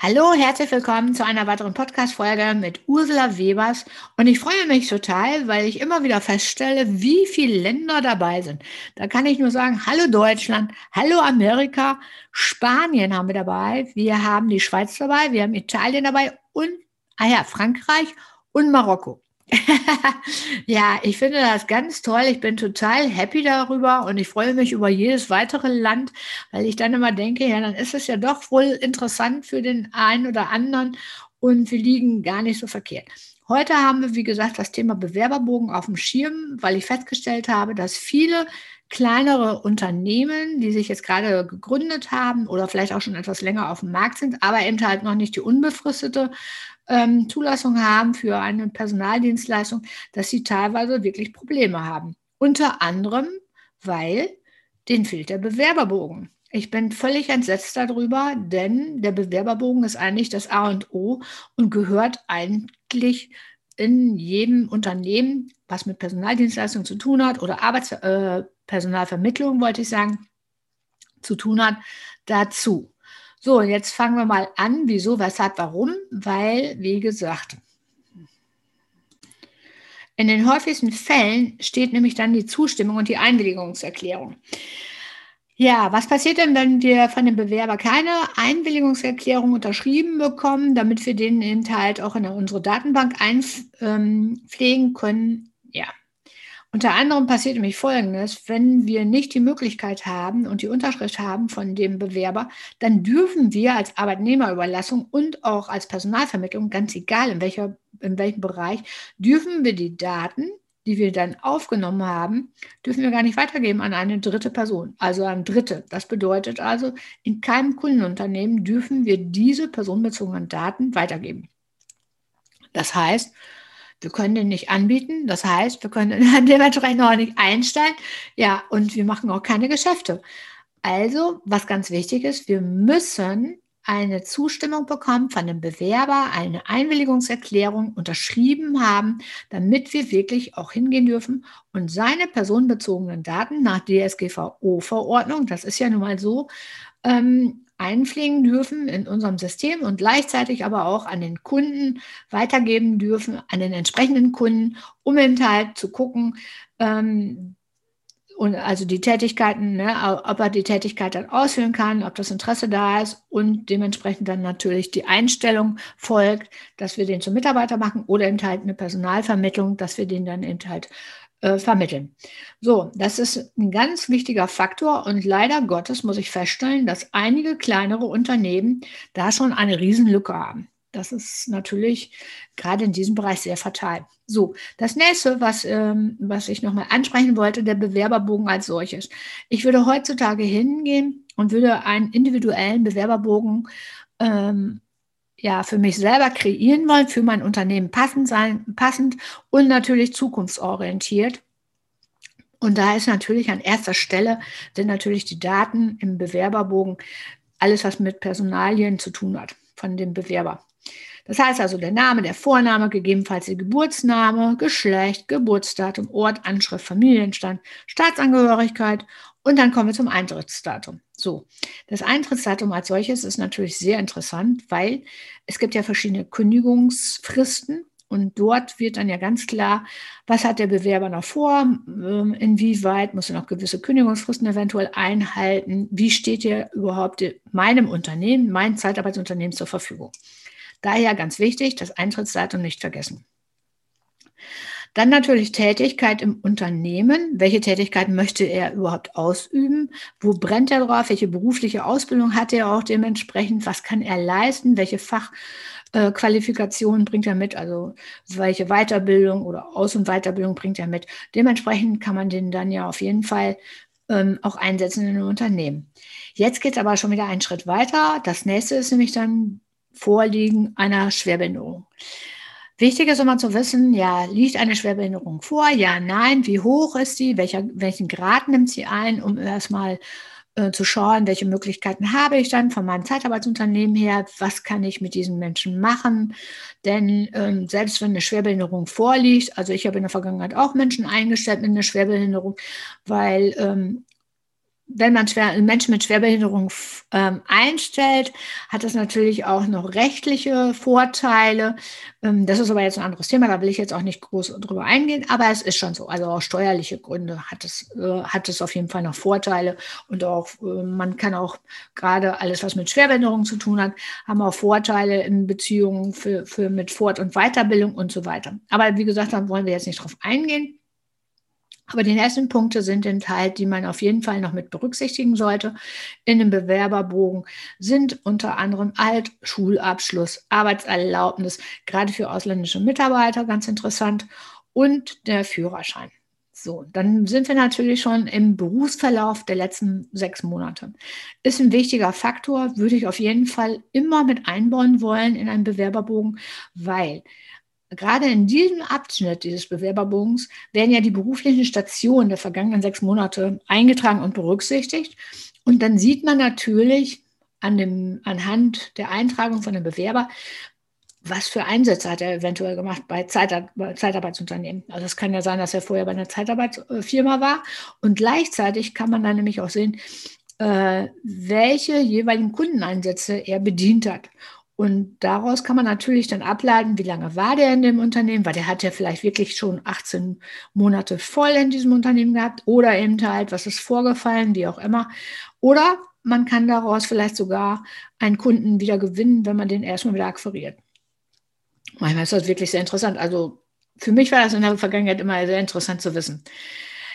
Hallo, herzlich willkommen zu einer weiteren Podcast-Folge mit Ursula Webers. Und ich freue mich total, weil ich immer wieder feststelle, wie viele Länder dabei sind. Da kann ich nur sagen, hallo Deutschland, hallo Amerika, Spanien haben wir dabei, wir haben die Schweiz dabei, wir haben Italien dabei und, ah ja, Frankreich und Marokko. ja, ich finde das ganz toll. Ich bin total happy darüber und ich freue mich über jedes weitere Land, weil ich dann immer denke, ja, dann ist es ja doch wohl interessant für den einen oder anderen und wir liegen gar nicht so verkehrt. Heute haben wir, wie gesagt, das Thema Bewerberbogen auf dem Schirm, weil ich festgestellt habe, dass viele kleinere Unternehmen, die sich jetzt gerade gegründet haben oder vielleicht auch schon etwas länger auf dem Markt sind, aber eben halt noch nicht die unbefristete ähm, Zulassung haben für eine Personaldienstleistung, dass sie teilweise wirklich Probleme haben. Unter anderem, weil den fehlt der Bewerberbogen. Ich bin völlig entsetzt darüber, denn der Bewerberbogen ist eigentlich das A und O und gehört eigentlich in jedem Unternehmen, was mit Personaldienstleistung zu tun hat oder Arbeitspersonalvermittlung, äh, wollte ich sagen, zu tun hat, dazu. So, jetzt fangen wir mal an. Wieso, weshalb, warum? Weil, wie gesagt, in den häufigsten Fällen steht nämlich dann die Zustimmung und die Einwilligungserklärung. Ja, was passiert denn, wenn wir von dem Bewerber keine Einwilligungserklärung unterschrieben bekommen, damit wir den Inhalt auch in unsere Datenbank einpflegen können? Ja, unter anderem passiert nämlich Folgendes, wenn wir nicht die Möglichkeit haben und die Unterschrift haben von dem Bewerber, dann dürfen wir als Arbeitnehmerüberlassung und auch als Personalvermittlung, ganz egal in, welcher, in welchem Bereich, dürfen wir die Daten, die wir dann aufgenommen haben, dürfen wir gar nicht weitergeben an eine dritte Person, also an Dritte. Das bedeutet also, in keinem Kundenunternehmen dürfen wir diese personenbezogenen Daten weitergeben. Das heißt, wir können den nicht anbieten. Das heißt, wir können dementsprechend auch nicht einstellen. Ja, und wir machen auch keine Geschäfte. Also, was ganz wichtig ist, wir müssen eine Zustimmung bekommen von dem Bewerber, eine Einwilligungserklärung unterschrieben haben, damit wir wirklich auch hingehen dürfen und seine personenbezogenen Daten nach DSGVO-Verordnung, das ist ja nun mal so, ähm, einpflegen dürfen in unserem System und gleichzeitig aber auch an den Kunden weitergeben dürfen, an den entsprechenden Kunden, um eben halt zu gucken, ähm, und also die Tätigkeiten, ne, ob er die Tätigkeit dann ausführen kann, ob das Interesse da ist und dementsprechend dann natürlich die Einstellung folgt, dass wir den zum Mitarbeiter machen oder eben halt eine Personalvermittlung, dass wir den dann eben halt äh, vermitteln. So, das ist ein ganz wichtiger Faktor und leider Gottes muss ich feststellen, dass einige kleinere Unternehmen da schon eine Riesenlücke haben. Das ist natürlich gerade in diesem Bereich sehr fatal. So, das nächste, was, ähm, was ich nochmal ansprechen wollte, der Bewerberbogen als solches. Ich würde heutzutage hingehen und würde einen individuellen Bewerberbogen ähm, ja, für mich selber kreieren wollen, für mein Unternehmen passend sein, passend und natürlich zukunftsorientiert. Und da ist natürlich an erster Stelle sind natürlich die Daten im Bewerberbogen, alles, was mit Personalien zu tun hat von dem Bewerber. Das heißt also der Name, der Vorname, gegebenenfalls der Geburtsname, Geschlecht, Geburtsdatum, Ort, Anschrift, Familienstand, Staatsangehörigkeit und dann kommen wir zum Eintrittsdatum. So, das Eintrittsdatum als solches ist natürlich sehr interessant, weil es gibt ja verschiedene Kündigungsfristen und dort wird dann ja ganz klar, was hat der Bewerber noch vor, ähm, inwieweit muss er noch gewisse Kündigungsfristen eventuell einhalten, wie steht er überhaupt meinem Unternehmen, mein Zeitarbeitsunternehmen zur Verfügung. Daher ganz wichtig, das Eintrittsdatum nicht vergessen. Dann natürlich Tätigkeit im Unternehmen. Welche Tätigkeit möchte er überhaupt ausüben? Wo brennt er drauf? Welche berufliche Ausbildung hat er auch dementsprechend? Was kann er leisten? Welche Fachqualifikationen bringt er mit? Also welche Weiterbildung oder Aus- und Weiterbildung bringt er mit? Dementsprechend kann man den dann ja auf jeden Fall ähm, auch einsetzen in einem Unternehmen. Jetzt geht es aber schon wieder einen Schritt weiter. Das nächste ist nämlich dann Vorliegen einer Schwerbehinderung. Wichtig ist immer zu wissen, ja, liegt eine Schwerbehinderung vor? Ja, nein. Wie hoch ist sie? Welcher, welchen Grad nimmt sie ein, um erstmal äh, zu schauen, welche Möglichkeiten habe ich dann von meinem Zeitarbeitsunternehmen her? Was kann ich mit diesen Menschen machen? Denn ähm, selbst wenn eine Schwerbehinderung vorliegt, also ich habe in der Vergangenheit auch Menschen eingestellt mit einer Schwerbehinderung, weil ähm, wenn man schwer, Menschen mit Schwerbehinderung ähm, einstellt, hat das natürlich auch noch rechtliche Vorteile. Ähm, das ist aber jetzt ein anderes Thema, da will ich jetzt auch nicht groß drüber eingehen, aber es ist schon so. Also auch steuerliche Gründe hat es, äh, hat es auf jeden Fall noch Vorteile und auch äh, man kann auch gerade alles, was mit Schwerbehinderung zu tun hat, haben auch Vorteile in Beziehungen für, für mit Fort- und Weiterbildung und so weiter. Aber wie gesagt, da wollen wir jetzt nicht drauf eingehen. Aber die nächsten Punkte sind enthalten, die man auf jeden Fall noch mit berücksichtigen sollte. In dem Bewerberbogen sind unter anderem Alt, Schulabschluss, Arbeitserlaubnis, gerade für ausländische Mitarbeiter ganz interessant und der Führerschein. So, dann sind wir natürlich schon im Berufsverlauf der letzten sechs Monate. Ist ein wichtiger Faktor, würde ich auf jeden Fall immer mit einbauen wollen in einen Bewerberbogen, weil gerade in diesem Abschnitt dieses Bewerberbogens werden ja die beruflichen Stationen der vergangenen sechs Monate eingetragen und berücksichtigt. Und dann sieht man natürlich an dem, anhand der Eintragung von dem Bewerber, was für Einsätze hat er eventuell gemacht bei, Zeitar bei Zeitarbeitsunternehmen. Also es kann ja sein, dass er vorher bei einer Zeitarbeitsfirma war. Und gleichzeitig kann man dann nämlich auch sehen, äh, welche jeweiligen Kundeneinsätze er bedient hat. Und daraus kann man natürlich dann ableiten, wie lange war der in dem Unternehmen, weil der hat ja vielleicht wirklich schon 18 Monate voll in diesem Unternehmen gehabt oder eben halt, was ist vorgefallen, wie auch immer. Oder man kann daraus vielleicht sogar einen Kunden wieder gewinnen, wenn man den erstmal wieder akquiriert. Manchmal ist das wirklich sehr interessant. Also für mich war das in der Vergangenheit immer sehr interessant zu wissen.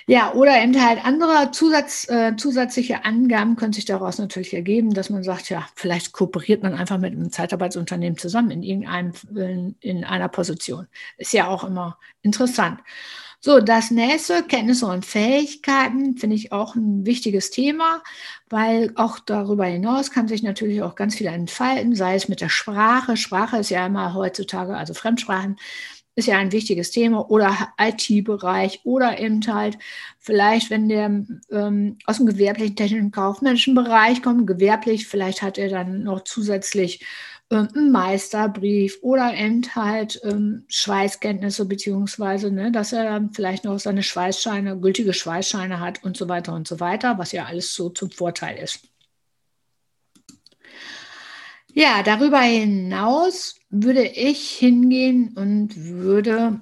Ja, oder eben halt andere Zusatz, äh, zusätzliche Angaben können sich daraus natürlich ergeben, dass man sagt, ja, vielleicht kooperiert man einfach mit einem Zeitarbeitsunternehmen zusammen in irgendeinem, in, in einer Position. Ist ja auch immer interessant. So, das nächste, Kenntnisse und Fähigkeiten, finde ich auch ein wichtiges Thema, weil auch darüber hinaus kann sich natürlich auch ganz viel entfalten, sei es mit der Sprache. Sprache ist ja immer heutzutage, also Fremdsprachen, ist ja ein wichtiges Thema oder IT-Bereich oder eben halt vielleicht, wenn der ähm, aus dem gewerblichen, technischen, kaufmännischen Bereich kommt, gewerblich, vielleicht hat er dann noch zusätzlich ähm, einen Meisterbrief oder eben halt ähm, Schweißkenntnisse beziehungsweise, ne, dass er dann vielleicht noch seine Schweißscheine, gültige Schweißscheine hat und so weiter und so weiter, was ja alles so zum Vorteil ist. Ja, darüber hinaus würde ich hingehen und würde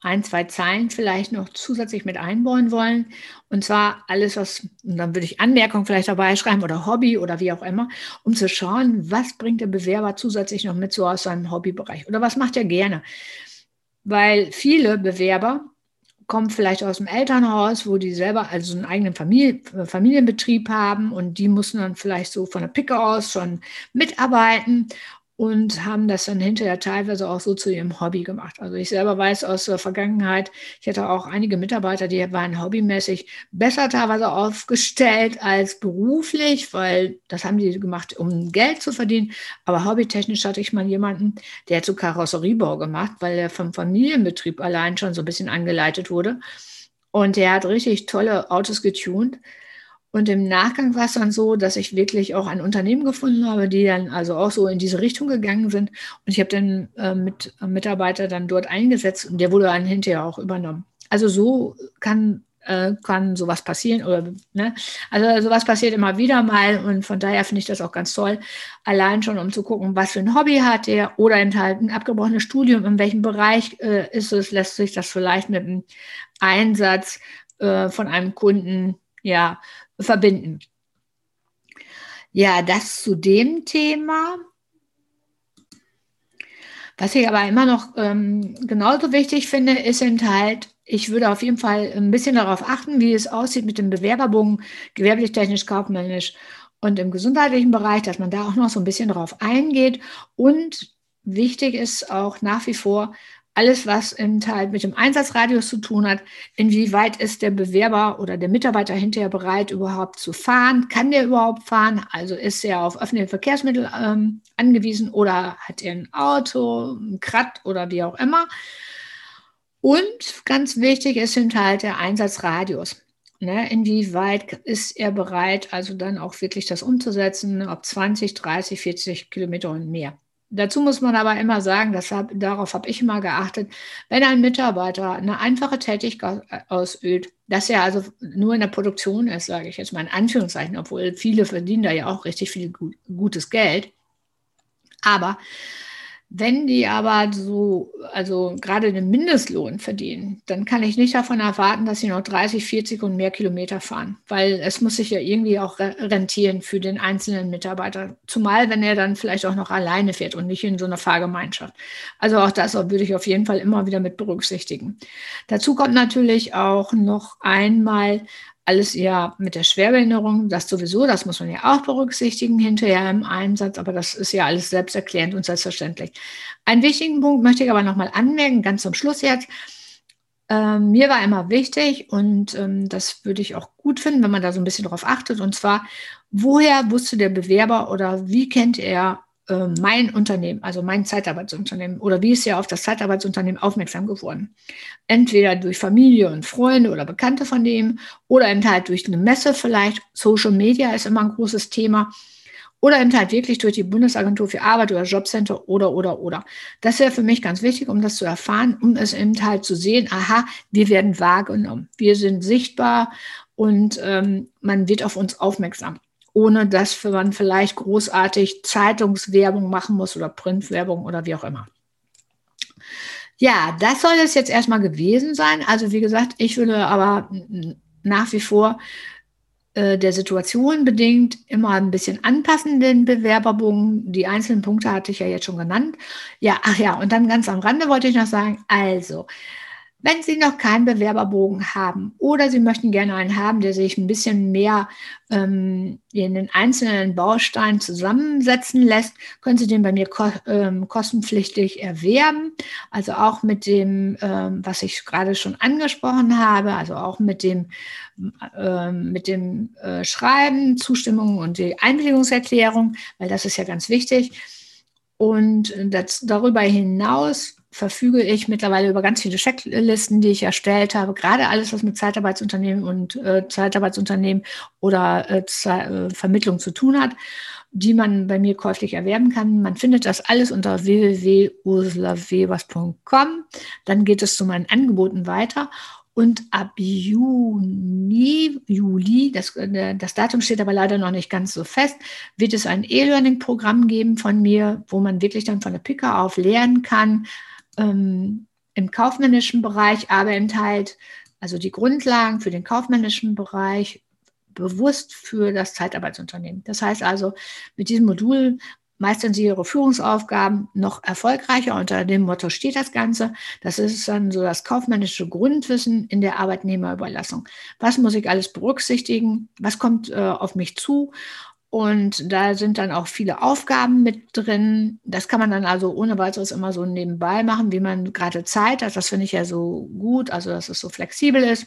ein, zwei Zeilen vielleicht noch zusätzlich mit einbauen wollen. Und zwar alles, was, und dann würde ich Anmerkungen vielleicht dabei schreiben oder Hobby oder wie auch immer, um zu schauen, was bringt der Bewerber zusätzlich noch mit so aus seinem Hobbybereich oder was macht er gerne. Weil viele Bewerber kommen vielleicht aus dem Elternhaus, wo die selber also einen eigenen Familie, Familienbetrieb haben und die mussten dann vielleicht so von der Picke aus schon mitarbeiten und haben das dann hinterher teilweise auch so zu ihrem Hobby gemacht. Also ich selber weiß aus der Vergangenheit, ich hatte auch einige Mitarbeiter, die waren hobbymäßig besser teilweise aufgestellt als beruflich, weil das haben die gemacht, um Geld zu verdienen. Aber hobbytechnisch hatte ich mal jemanden, der hat so Karosseriebau gemacht, weil er vom Familienbetrieb allein schon so ein bisschen angeleitet wurde. Und der hat richtig tolle Autos getunt. Und im Nachgang war es dann so, dass ich wirklich auch ein Unternehmen gefunden habe, die dann also auch so in diese Richtung gegangen sind. Und ich habe den äh, mit, äh, Mitarbeiter dann dort eingesetzt und der wurde dann hinterher auch übernommen. Also so kann, äh, kann sowas passieren. Oder, ne? Also sowas passiert immer wieder mal und von daher finde ich das auch ganz toll. Allein schon, um zu gucken, was für ein Hobby hat der oder eben halt ein abgebrochenes Studium, in welchem Bereich äh, ist es, lässt sich das vielleicht mit einem Einsatz äh, von einem Kunden ja, verbinden. Ja, das zu dem Thema. Was ich aber immer noch ähm, genauso wichtig finde, ist eben halt, ich würde auf jeden Fall ein bisschen darauf achten, wie es aussieht mit dem Bewerberbogen, gewerblich, technisch, kaufmännisch und im gesundheitlichen Bereich, dass man da auch noch so ein bisschen darauf eingeht. Und wichtig ist auch nach wie vor, alles, was im Teil mit dem Einsatzradius zu tun hat, inwieweit ist der Bewerber oder der Mitarbeiter hinterher bereit, überhaupt zu fahren? Kann der überhaupt fahren? Also ist er auf öffentliche Verkehrsmittel ähm, angewiesen oder hat er ein Auto, ein Krat oder wie auch immer? Und ganz wichtig ist halt der Einsatzradius. Ne, inwieweit ist er bereit, also dann auch wirklich das umzusetzen, ob 20, 30, 40 Kilometer und mehr. Dazu muss man aber immer sagen, das darauf habe ich immer geachtet, wenn ein Mitarbeiter eine einfache Tätigkeit ausübt, dass er also nur in der Produktion ist, sage ich jetzt mal in Anführungszeichen, obwohl viele verdienen da ja auch richtig viel gutes Geld. Aber wenn die aber so, also gerade den Mindestlohn verdienen, dann kann ich nicht davon erwarten, dass sie noch 30, 40 und mehr Kilometer fahren, weil es muss sich ja irgendwie auch rentieren für den einzelnen Mitarbeiter. Zumal, wenn er dann vielleicht auch noch alleine fährt und nicht in so einer Fahrgemeinschaft. Also auch das würde ich auf jeden Fall immer wieder mit berücksichtigen. Dazu kommt natürlich auch noch einmal alles ja mit der Schwerbehinderung, das sowieso, das muss man ja auch berücksichtigen hinterher im Einsatz, aber das ist ja alles selbsterklärend und selbstverständlich. Einen wichtigen Punkt möchte ich aber nochmal anmerken, ganz zum Schluss jetzt. Ähm, mir war immer wichtig und ähm, das würde ich auch gut finden, wenn man da so ein bisschen drauf achtet, und zwar, woher wusste der Bewerber oder wie kennt er äh, mein Unternehmen, also mein Zeitarbeitsunternehmen, oder wie ist er auf das Zeitarbeitsunternehmen aufmerksam geworden? Entweder durch Familie und Freunde oder Bekannte von dem oder eben halt durch eine Messe vielleicht. Social Media ist immer ein großes Thema. Oder eben halt wirklich durch die Bundesagentur für Arbeit oder Jobcenter oder, oder, oder. Das wäre für mich ganz wichtig, um das zu erfahren, um es eben halt zu sehen, aha, wir werden wahrgenommen, wir sind sichtbar und ähm, man wird auf uns aufmerksam ohne dass man vielleicht großartig Zeitungswerbung machen muss oder Printwerbung oder wie auch immer. Ja, das soll es jetzt erstmal gewesen sein. Also wie gesagt, ich würde aber nach wie vor äh, der Situation bedingt immer ein bisschen anpassen den Bewerberbogen. Die einzelnen Punkte hatte ich ja jetzt schon genannt. Ja, ach ja, und dann ganz am Rande wollte ich noch sagen, also wenn Sie noch keinen Bewerberbogen haben oder Sie möchten gerne einen haben, der sich ein bisschen mehr ähm, in den einzelnen Bausteinen zusammensetzen lässt, können Sie den bei mir ko ähm, kostenpflichtig erwerben. Also auch mit dem, ähm, was ich gerade schon angesprochen habe, also auch mit dem, ähm, mit dem äh, Schreiben, Zustimmung und die Einwilligungserklärung, weil das ist ja ganz wichtig. Und das, darüber hinaus verfüge ich mittlerweile über ganz viele Checklisten, die ich erstellt habe. Gerade alles, was mit Zeitarbeitsunternehmen und äh, Zeitarbeitsunternehmen oder äh, äh, Vermittlung zu tun hat, die man bei mir käuflich erwerben kann. Man findet das alles unter www.ursulawebers.com. Dann geht es zu meinen Angeboten weiter. Und ab Juni, Juli, das, äh, das Datum steht aber leider noch nicht ganz so fest, wird es ein E-Learning-Programm geben von mir, wo man wirklich dann von der Picke auf lernen kann, ähm, im kaufmännischen Bereich aber enthält, also die Grundlagen für den kaufmännischen Bereich bewusst für das Zeitarbeitsunternehmen. Das heißt also, mit diesem Modul meistern Sie Ihre Führungsaufgaben noch erfolgreicher. Unter dem Motto steht das Ganze. Das ist dann so das kaufmännische Grundwissen in der Arbeitnehmerüberlassung. Was muss ich alles berücksichtigen? Was kommt äh, auf mich zu? Und da sind dann auch viele Aufgaben mit drin. Das kann man dann also ohne weiteres immer so nebenbei machen, wie man gerade Zeit hat. Das finde ich ja so gut, also dass es so flexibel ist.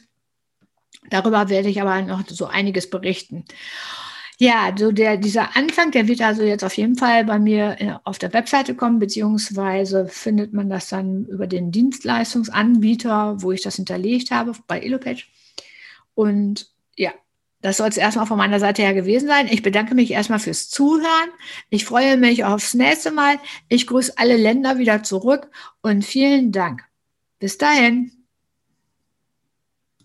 Darüber werde ich aber noch so einiges berichten. Ja, so der, dieser Anfang, der wird also jetzt auf jeden Fall bei mir äh, auf der Webseite kommen, beziehungsweise findet man das dann über den Dienstleistungsanbieter, wo ich das hinterlegt habe, bei Elopage. Und ja, das soll es erstmal von meiner Seite her gewesen sein. Ich bedanke mich erstmal fürs Zuhören. Ich freue mich aufs nächste Mal. Ich grüße alle Länder wieder zurück und vielen Dank. Bis dahin.